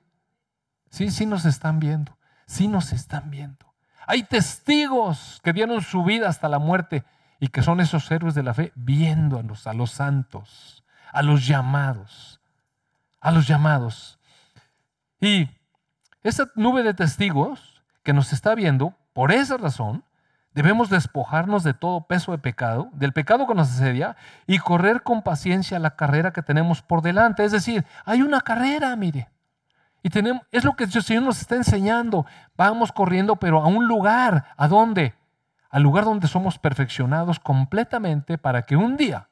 Sí, sí nos están viendo. Sí nos están viendo. Hay testigos que dieron su vida hasta la muerte y que son esos héroes de la fe viéndonos a los santos, a los llamados, a los llamados. Y esa nube de testigos que nos está viendo, por esa razón, debemos despojarnos de todo peso de pecado, del pecado que nos asedia, y correr con paciencia la carrera que tenemos por delante. Es decir, hay una carrera, mire. Y tenemos, es lo que el Señor nos está enseñando. Vamos corriendo, pero a un lugar. ¿A dónde? Al lugar donde somos perfeccionados completamente para que un día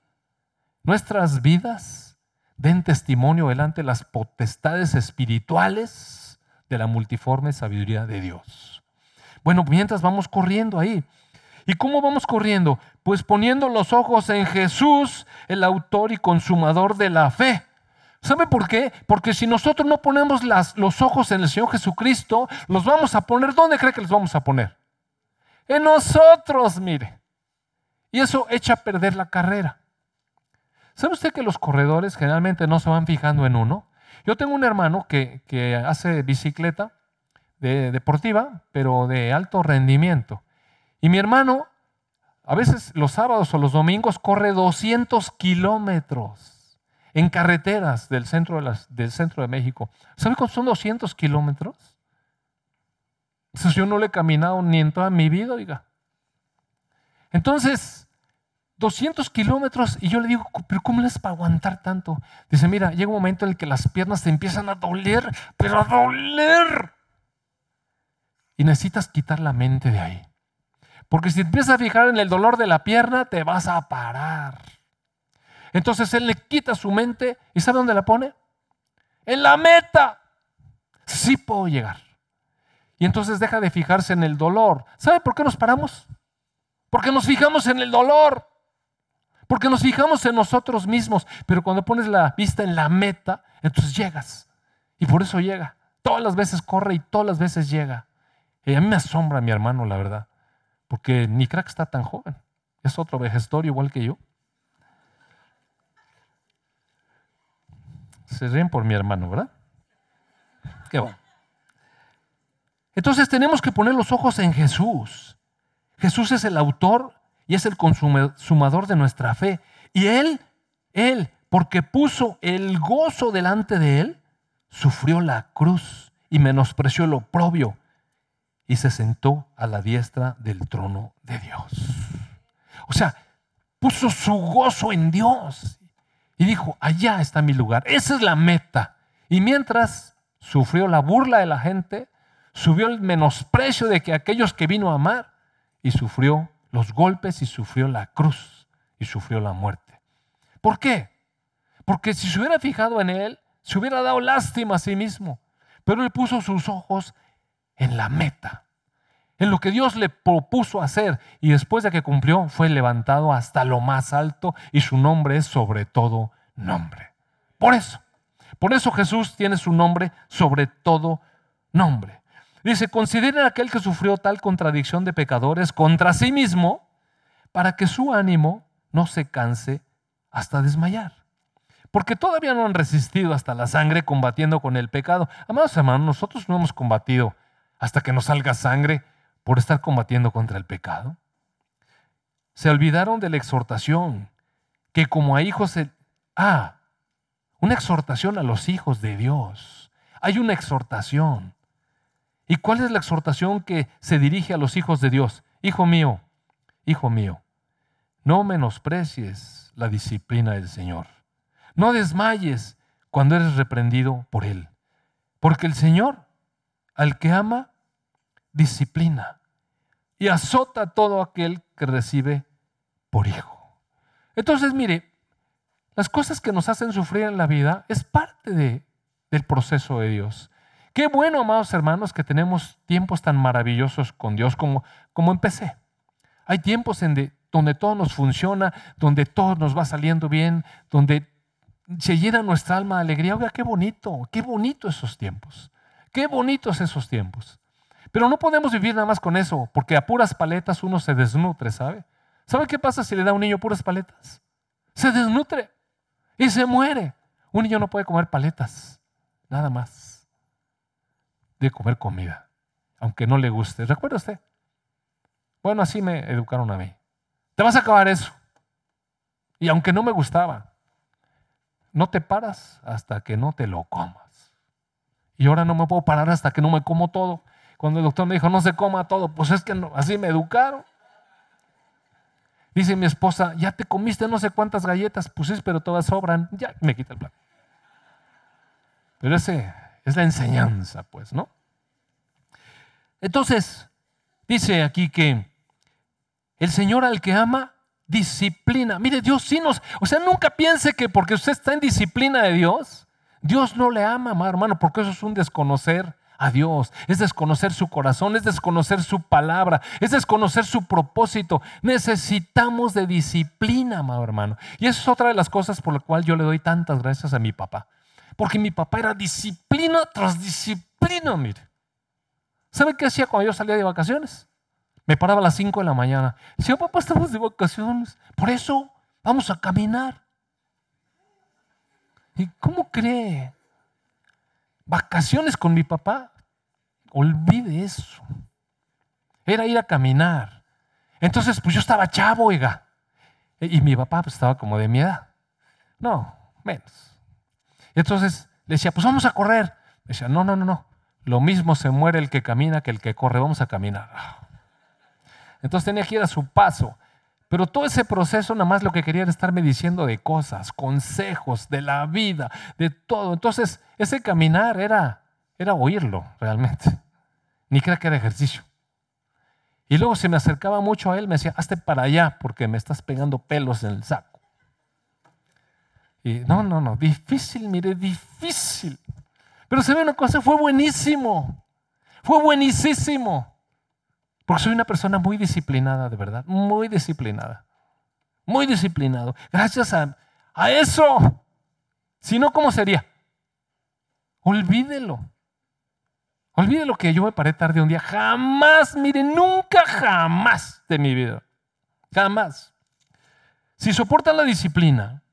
nuestras vidas den testimonio delante de las potestades espirituales de la multiforme sabiduría de Dios. Bueno, mientras vamos corriendo ahí. ¿Y cómo vamos corriendo? Pues poniendo los ojos en Jesús, el autor y consumador de la fe ¿Sabe por qué? Porque si nosotros no ponemos los ojos en el Señor Jesucristo, los vamos a poner, ¿dónde cree que los vamos a poner? En nosotros, mire. Y eso echa a perder la carrera. ¿Sabe usted que los corredores generalmente no se van fijando en uno? Yo tengo un hermano que, que hace bicicleta de, deportiva, pero de alto rendimiento. Y mi hermano, a veces los sábados o los domingos, corre 200 kilómetros en carreteras del centro de, del centro de México. ¿Sabe cuántos son 200 kilómetros? Yo no le he caminado ni en toda mi vida, oiga. Entonces, 200 kilómetros y yo le digo, pero ¿cómo les para aguantar tanto? Dice, mira, llega un momento en el que las piernas te empiezan a doler, pero a doler. Y necesitas quitar la mente de ahí. Porque si empiezas a fijar en el dolor de la pierna, te vas a parar. Entonces él le quita su mente y ¿sabe dónde la pone? En la meta. Sí puedo llegar. Y entonces deja de fijarse en el dolor. ¿Sabe por qué nos paramos? Porque nos fijamos en el dolor. Porque nos fijamos en nosotros mismos. Pero cuando pones la vista en la meta, entonces llegas. Y por eso llega. Todas las veces corre y todas las veces llega. Y a mí me asombra mi hermano, la verdad. Porque ni crack está tan joven. Es otro vejestorio igual que yo. Se ríen por mi hermano, ¿verdad? Qué bueno. Entonces tenemos que poner los ojos en Jesús. Jesús es el autor y es el consumador de nuestra fe. Y Él, Él, porque puso el gozo delante de Él, sufrió la cruz y menospreció lo propio y se sentó a la diestra del trono de Dios. O sea, puso su gozo en Dios y dijo, allá está mi lugar, esa es la meta. Y mientras sufrió la burla de la gente, subió el menosprecio de que aquellos que vino a amar y sufrió los golpes y sufrió la cruz y sufrió la muerte. ¿Por qué? Porque si se hubiera fijado en él, se hubiera dado lástima a sí mismo. Pero él puso sus ojos en la meta, en lo que Dios le propuso hacer y después de que cumplió fue levantado hasta lo más alto y su nombre es sobre todo nombre. Por eso, por eso Jesús tiene su nombre sobre todo nombre. Dice, consideren aquel que sufrió tal contradicción de pecadores contra sí mismo para que su ánimo no se canse hasta desmayar. Porque todavía no han resistido hasta la sangre combatiendo con el pecado. Amados hermanos, nosotros no hemos combatido hasta que nos salga sangre por estar combatiendo contra el pecado. Se olvidaron de la exhortación, que como a hijos... Ah, una exhortación a los hijos de Dios. Hay una exhortación. ¿Y cuál es la exhortación que se dirige a los hijos de Dios? Hijo mío, hijo mío, no menosprecies la disciplina del Señor. No desmayes cuando eres reprendido por Él. Porque el Señor, al que ama, disciplina y azota a todo aquel que recibe por hijo. Entonces, mire, las cosas que nos hacen sufrir en la vida es parte de, del proceso de Dios. Qué bueno, amados hermanos, que tenemos tiempos tan maravillosos con Dios como, como empecé. Hay tiempos en donde todo nos funciona, donde todo nos va saliendo bien, donde se llena nuestra alma de alegría. Oiga, qué bonito, qué bonito esos tiempos. Qué bonitos esos tiempos. Pero no podemos vivir nada más con eso, porque a puras paletas uno se desnutre, ¿sabe? ¿Sabe qué pasa si le da a un niño puras paletas? Se desnutre y se muere. Un niño no puede comer paletas, nada más. De comer comida, aunque no le guste. ¿Recuerda usted? Bueno, así me educaron a mí. Te vas a acabar eso. Y aunque no me gustaba, no te paras hasta que no te lo comas. Y ahora no me puedo parar hasta que no me como todo. Cuando el doctor me dijo, no se coma todo, pues es que así me educaron. Dice mi esposa, ya te comiste no sé cuántas galletas, pues sí, pero todas sobran. Ya me quita el plan. Pero ese es la enseñanza, pues, ¿no? Entonces, dice aquí que el Señor al que ama, disciplina. Mire, Dios sí nos, o sea, nunca piense que porque usted está en disciplina de Dios, Dios no le ama, hermano, porque eso es un desconocer a Dios, es desconocer su corazón, es desconocer su palabra, es desconocer su propósito. Necesitamos de disciplina, amado hermano. Y eso es otra de las cosas por la cual yo le doy tantas gracias a mi papá. Porque mi papá era disciplina tras disciplina, mire. ¿Sabe qué hacía cuando yo salía de vacaciones? Me paraba a las 5 de la mañana. Decía, papá, estamos de vacaciones. Por eso vamos a caminar. ¿Y cómo cree? Vacaciones con mi papá. Olvide eso. Era ir a caminar. Entonces, pues yo estaba chavo, oiga. Y mi papá pues, estaba como de mi. No, menos. Entonces le decía, pues vamos a correr. Me decía, no, no, no, no. Lo mismo se muere el que camina que el que corre. Vamos a caminar. Entonces tenía que ir a su paso. Pero todo ese proceso nada más lo que quería era estarme diciendo de cosas, consejos, de la vida, de todo. Entonces ese caminar era, era oírlo realmente. Ni creía que era ejercicio. Y luego se me acercaba mucho a él, me decía, hazte para allá porque me estás pegando pelos en el saco. Y no, no, no, difícil, mire, difícil. Pero se ve una cosa, fue buenísimo. Fue buenísimo. Porque soy una persona muy disciplinada, de verdad, muy disciplinada. Muy disciplinado. Gracias a, a eso. Si no, ¿cómo sería? Olvídelo. Olvídelo que yo me paré tarde un día. Jamás, mire, nunca jamás de mi vida. Jamás. Si soportan la disciplina,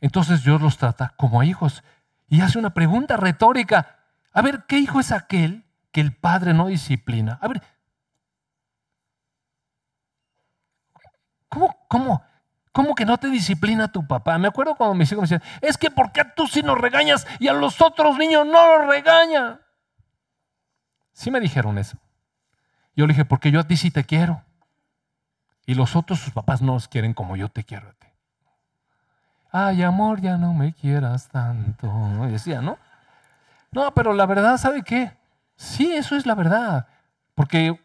entonces Dios los trata como a hijos. Y hace una pregunta retórica. A ver, ¿qué hijo es aquel que el padre no disciplina. A ver, ¿cómo, cómo, cómo que no te disciplina tu papá? Me acuerdo cuando mis hijos me decían, es que ¿por qué tú sí nos regañas y a los otros niños no los regañan? Sí me dijeron eso. Yo le dije, porque yo a ti sí te quiero. Y los otros, sus papás no los quieren como yo te quiero a ti. Ay, amor, ya no me quieras tanto. Decía, ¿no? No, pero la verdad, ¿sabe qué? Sí, eso es la verdad. Porque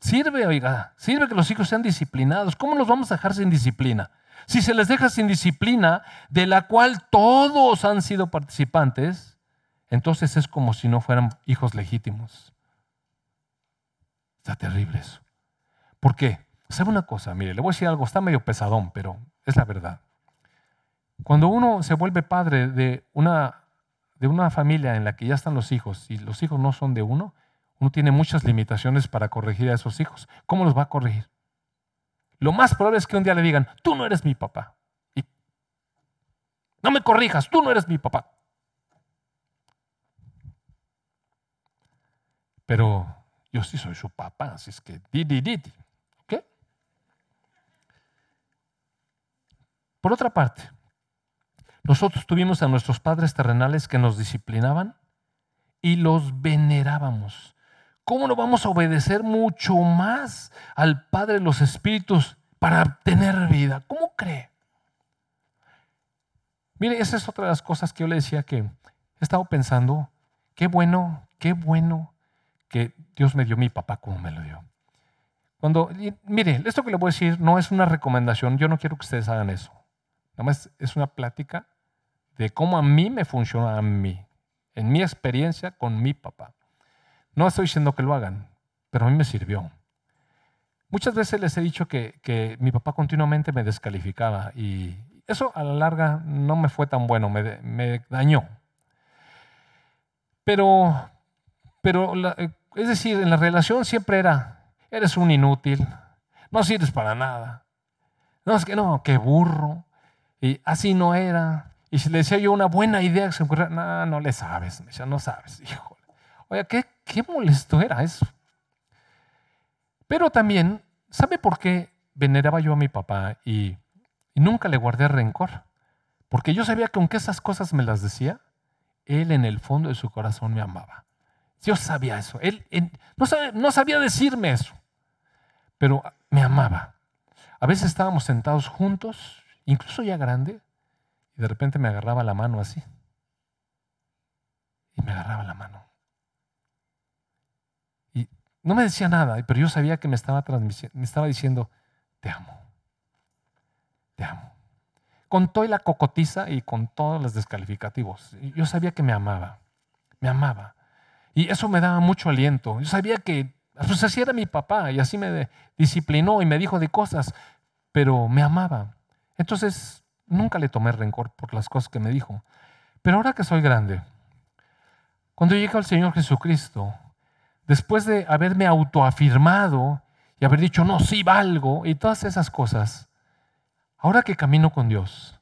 sirve, oiga, sirve que los hijos sean disciplinados. ¿Cómo los vamos a dejar sin disciplina? Si se les deja sin disciplina, de la cual todos han sido participantes, entonces es como si no fueran hijos legítimos. Está terrible eso. ¿Por qué? ¿Sabe una cosa? Mire, le voy a decir algo, está medio pesadón, pero es la verdad. Cuando uno se vuelve padre de una de una familia en la que ya están los hijos y los hijos no son de uno, uno tiene muchas limitaciones para corregir a esos hijos. ¿Cómo los va a corregir? Lo más probable es que un día le digan, tú no eres mi papá. Y, no me corrijas, tú no eres mi papá. Pero yo sí soy su papá, así es que di, di, di, ¿Ok? Por otra parte, nosotros tuvimos a nuestros padres terrenales que nos disciplinaban y los venerábamos. ¿Cómo no vamos a obedecer mucho más al Padre de los Espíritus para tener vida? ¿Cómo cree? Mire, esa es otra de las cosas que yo le decía que he estado pensando, qué bueno, qué bueno que Dios me dio mi papá como me lo dio. Cuando, mire, esto que le voy a decir no es una recomendación, yo no quiero que ustedes hagan eso. Nada más es una plática de cómo a mí me funciona a mí en mi experiencia con mi papá. No estoy diciendo que lo hagan, pero a mí me sirvió. Muchas veces les he dicho que, mi papá continuamente me descalificaba y eso a la larga no me fue tan bueno, me, dañó. Pero, pero eh, es decir, en la relación siempre era, eres un inútil, no sirves para nada. No, es que no, qué burro. Y así no era. Y si le decía yo una buena idea que se me ocurría, no, no le sabes. Decía, no sabes. Híjole. Oye, ¿qué, qué molesto era eso. Pero también, ¿sabe por qué veneraba yo a mi papá y, nunca le guardé rencor? Porque yo sabía que aunque esas cosas me las decía, él en el fondo de su corazón me amaba. Yo sabía eso. Él, no, no sabía decirme eso, pero me amaba. A veces estábamos sentados juntos, incluso ya grande, y de repente me agarraba la mano así. Y me agarraba la mano. Y no me decía nada, pero yo sabía que me estaba, me estaba diciendo, te amo, te amo. Con toda la cocotiza y con todos los descalificativos. Yo sabía que me amaba, me amaba. Y eso me daba mucho aliento. Yo sabía que pues así era mi papá y así me disciplinó y me dijo de cosas, pero me amaba. Entonces nunca le tomé rencor por las cosas que me dijo. Pero ahora que soy grande, cuando llego al Señor Jesucristo, después de haberme autoafirmado y haber dicho, no, sí valgo y todas esas cosas, ahora que camino con Dios,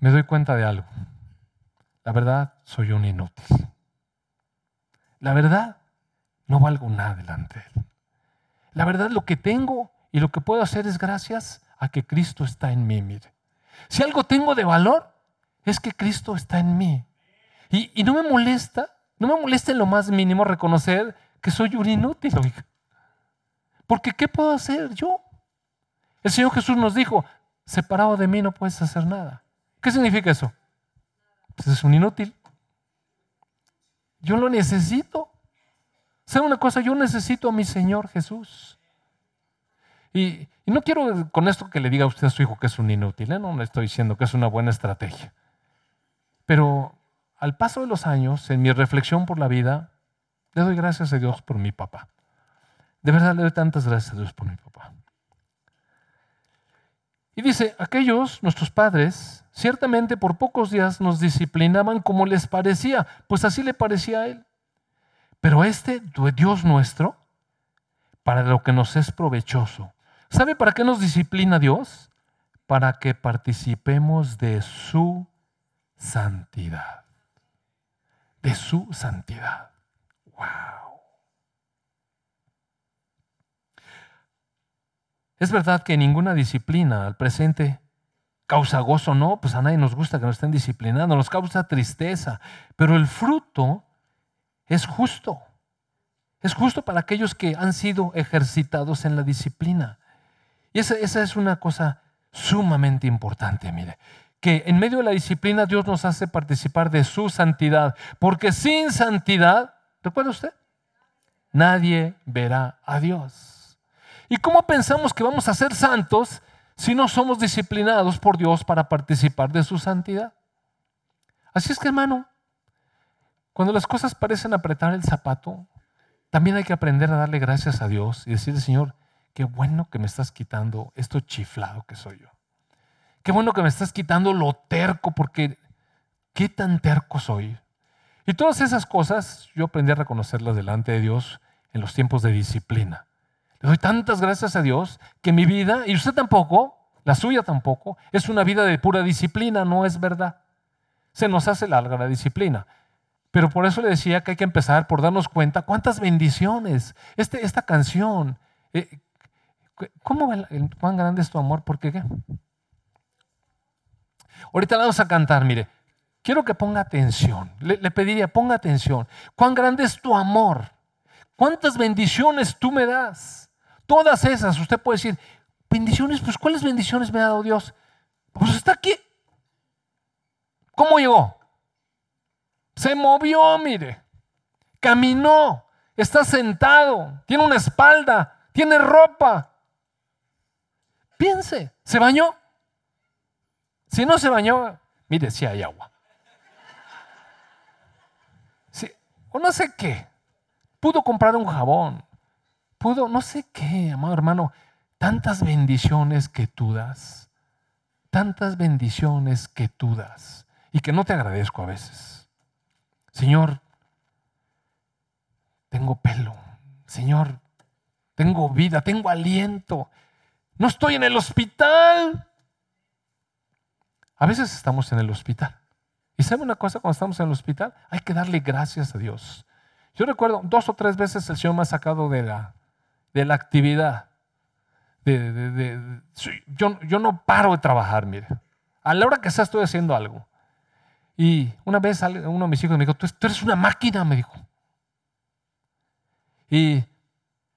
me doy cuenta de algo. La verdad, soy un inútil. La verdad, no valgo nada delante de Él. La verdad, lo que tengo y lo que puedo hacer es gracias a que Cristo está en mí, mire. Si algo tengo de valor, es que Cristo está en mí. Y, no me molesta, no me molesta en lo más mínimo reconocer que soy un inútil, Porque ¿qué puedo hacer yo? El Señor Jesús nos dijo, separado de mí no puedes hacer nada. ¿Qué significa eso? Pues es un inútil. Yo lo necesito. ¿Sabe una cosa? Yo necesito a mi Señor Jesús. Y, no quiero con esto que le diga a usted a su hijo que es un inútil, ¿eh? no le estoy diciendo que es una buena estrategia. Pero al paso de los años, en mi reflexión por la vida, le doy gracias a Dios por mi papá. De verdad le doy tantas gracias a Dios por mi papá. Y dice, aquellos, nuestros padres, ciertamente por pocos días nos disciplinaban como les parecía, pues así le parecía a él. Pero este Dios nuestro, para lo que nos es provechoso. ¿Sabe para qué nos disciplina Dios? Para que participemos de su santidad. De su santidad. Wow. Es verdad que ninguna disciplina al presente causa gozo, no, pues a nadie nos gusta que nos estén disciplinando, nos causa tristeza, pero el fruto es justo. Es justo para aquellos que han sido ejercitados en la disciplina. Y esa, es una cosa sumamente importante, mire. Que en medio de la disciplina Dios nos hace participar de su santidad. Porque sin santidad, ¿recuerda usted? Nadie verá a Dios. ¿Y cómo pensamos que vamos a ser santos si no somos disciplinados por Dios para participar de su santidad? Así es que, hermano, cuando las cosas parecen apretar el zapato, también hay que aprender a darle gracias a Dios y decirle, Señor, qué bueno que me estás quitando esto chiflado que soy yo. Qué bueno que me estás quitando lo terco, porque qué tan terco soy. Y todas esas cosas yo aprendí a reconocerlas delante de Dios en los tiempos de disciplina. Le doy tantas gracias a Dios que mi vida, y usted tampoco, la suya tampoco, es una vida de pura disciplina, no es verdad. Se nos hace larga la disciplina. Pero por eso le decía que hay que empezar por darnos cuenta cuántas bendiciones. Este, esta canción, eh, ¿cómo cuán grande es tu amor? ¿Por qué? Ahorita la vamos a cantar, mire. Quiero que ponga atención. Le pediría, ponga atención. ¿Cuán grande es tu amor? ¿Cuántas bendiciones tú me das? Todas esas, usted puede decir, bendiciones, pues ¿cuáles bendiciones me ha dado Dios? Pues está aquí. ¿Cómo llegó? Se movió, mire. Caminó. Está sentado. Tiene una espalda. Tiene ropa. Piense. ¿Se bañó? Si no se bañó, mire, si hay agua. Si, o no sé qué. Pudo comprar un jabón, pudo, no sé qué, amado hermano, tantas bendiciones que tú das, tantas bendiciones que tú das y que no te agradezco a veces. Señor, tengo pelo, Señor, tengo vida, tengo aliento, no estoy en el hospital. A veces estamos en el hospital. ¿Y sabe una cosa? Cuando estamos en el hospital, hay que darle gracias a Dios. Yo recuerdo dos o tres veces el Señor me ha sacado de la, de la actividad. De, yo, yo, no paro de trabajar, mire. A la hora que sea estoy haciendo algo. Y una vez uno de mis hijos me dijo, tú eres una máquina, me dijo. Y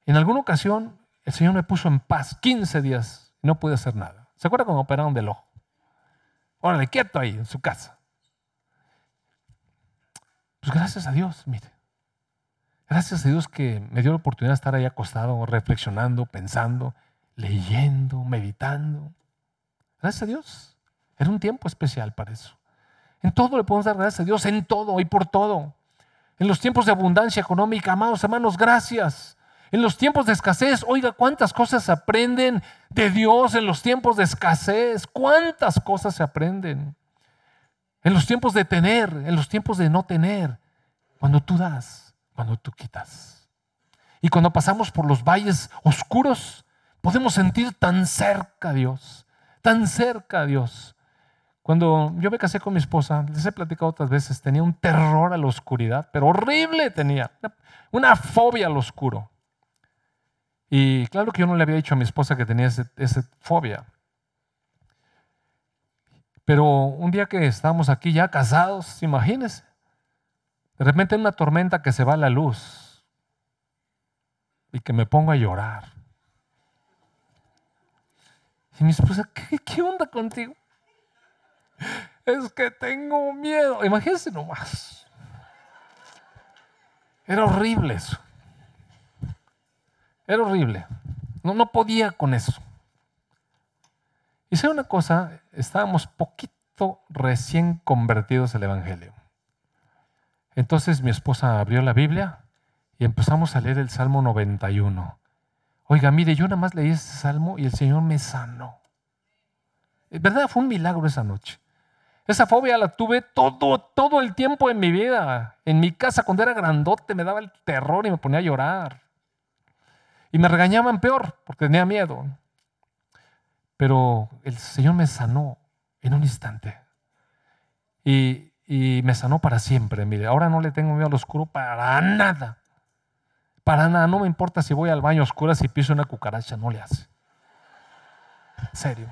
en alguna ocasión el Señor me puso en paz 15 días no pude hacer nada. ¿Se acuerda cuando operaron del ojo? Órale, quieto ahí, en su casa. Pues gracias a Dios, mire. Gracias a Dios que me dio la oportunidad de estar ahí acostado, reflexionando, pensando, leyendo, meditando. Gracias a Dios. Era un tiempo especial para eso. En todo le podemos dar gracias a Dios, en todo y por todo. En los tiempos de abundancia económica, amados hermanos, gracias. En los tiempos de escasez, oiga, cuántas cosas se aprenden de Dios en los tiempos de escasez, cuántas cosas se aprenden. En los tiempos de tener, en los tiempos de no tener, cuando tú das, cuando tú quitas. Y cuando pasamos por los valles oscuros, podemos sentir tan cerca a Dios, tan cerca a Dios. Cuando yo me casé con mi esposa, les he platicado otras veces, tenía un terror a la oscuridad, pero horrible tenía, una fobia al oscuro. Y claro que yo no le había dicho a mi esposa que tenía esa fobia. Pero un día que estábamos aquí ya casados, imagínense, de repente una tormenta que se va la luz y que me pongo a llorar. Y mi esposa, ¿qué, qué onda contigo? Es que tengo miedo. Imagínense nomás. Era horrible eso. Era horrible. No, no podía con eso. Y sé una cosa, estábamos poquito recién convertidos al Evangelio. Entonces mi esposa abrió la Biblia y empezamos a leer el Salmo 91. Oiga, mire, yo nada más leí ese salmo y el Señor me sanó. Es verdad, fue un milagro esa noche. Esa fobia la tuve todo, todo el tiempo en mi vida. En mi casa, cuando era grandote, me daba el terror y me ponía a llorar. Y me regañaban peor porque tenía miedo. Pero el Señor me sanó en un instante. Y, me sanó para siempre. Mire, ahora no le tengo miedo al oscuro para nada. Para nada. No me importa si voy al baño oscuro, si piso una cucaracha, no le hace. Serio.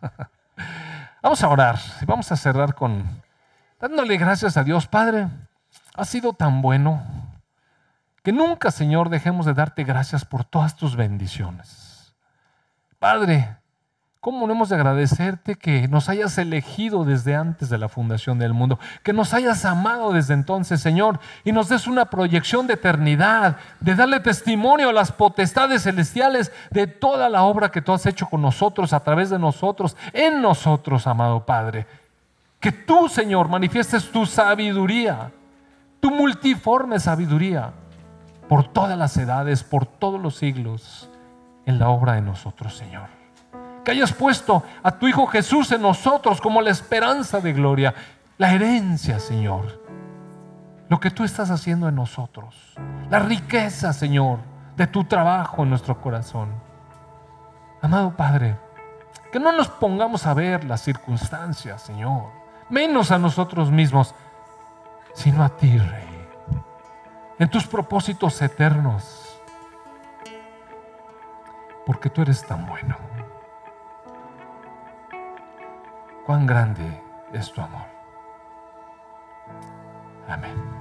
Vamos a orar. Vamos a cerrar con dándole gracias a Dios. Padre, ha sido tan bueno. Que nunca, Señor, dejemos de darte gracias por todas tus bendiciones. Padre, ¿cómo no hemos de agradecerte que nos hayas elegido desde antes de la fundación del mundo? Que nos hayas amado desde entonces, Señor, y nos des una proyección de eternidad, de darle testimonio a las potestades celestiales de toda la obra que tú has hecho con nosotros, a través de nosotros, en nosotros, amado Padre. Que tú, Señor, manifiestes tu sabiduría, tu multiforme sabiduría por todas las edades, por todos los siglos, en la obra de nosotros, Señor. Que hayas puesto a tu Hijo Jesús en nosotros como la esperanza de gloria, la herencia, Señor. Lo que tú estás haciendo en nosotros, la riqueza, Señor, de tu trabajo en nuestro corazón. Amado Padre, que no nos pongamos a ver las circunstancias, Señor, menos a nosotros mismos, sino a ti, Rey en tus propósitos eternos, porque tú eres tan bueno. Cuán grande es tu amor. Amén.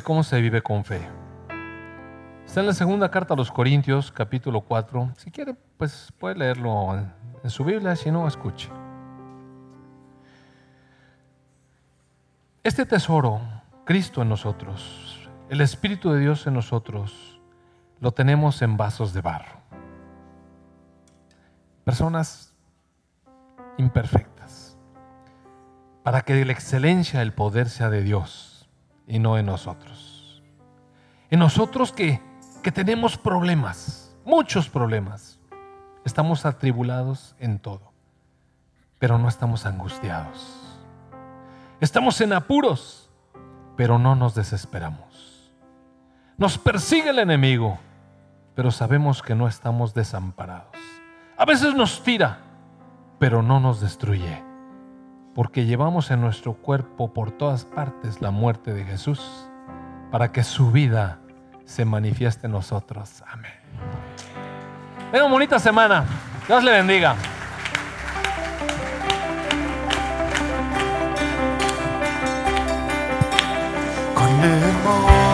Cómo se vive con fe. Está en la segunda carta a los Corintios, capítulo 4. Si quiere, pues puede leerlo en, su Biblia, si no, escuche. Este tesoro, Cristo en nosotros, el Espíritu de Dios en nosotros, lo tenemos en vasos de barro. Personas imperfectas. Para que la excelencia del poder sea de Dios y no en nosotros. En nosotros que, que tenemos problemas, muchos problemas. Estamos atribulados en todo, pero no estamos angustiados. Estamos en apuros, pero no nos desesperamos. Nos persigue el enemigo, pero sabemos que no estamos desamparados. A veces nos tira, pero no nos destruye, porque llevamos en nuestro cuerpo por todas partes la muerte de Jesús, para que su vida se manifieste en nosotros. Amén. Tenga una bonita semana. Dios le bendiga. Cuán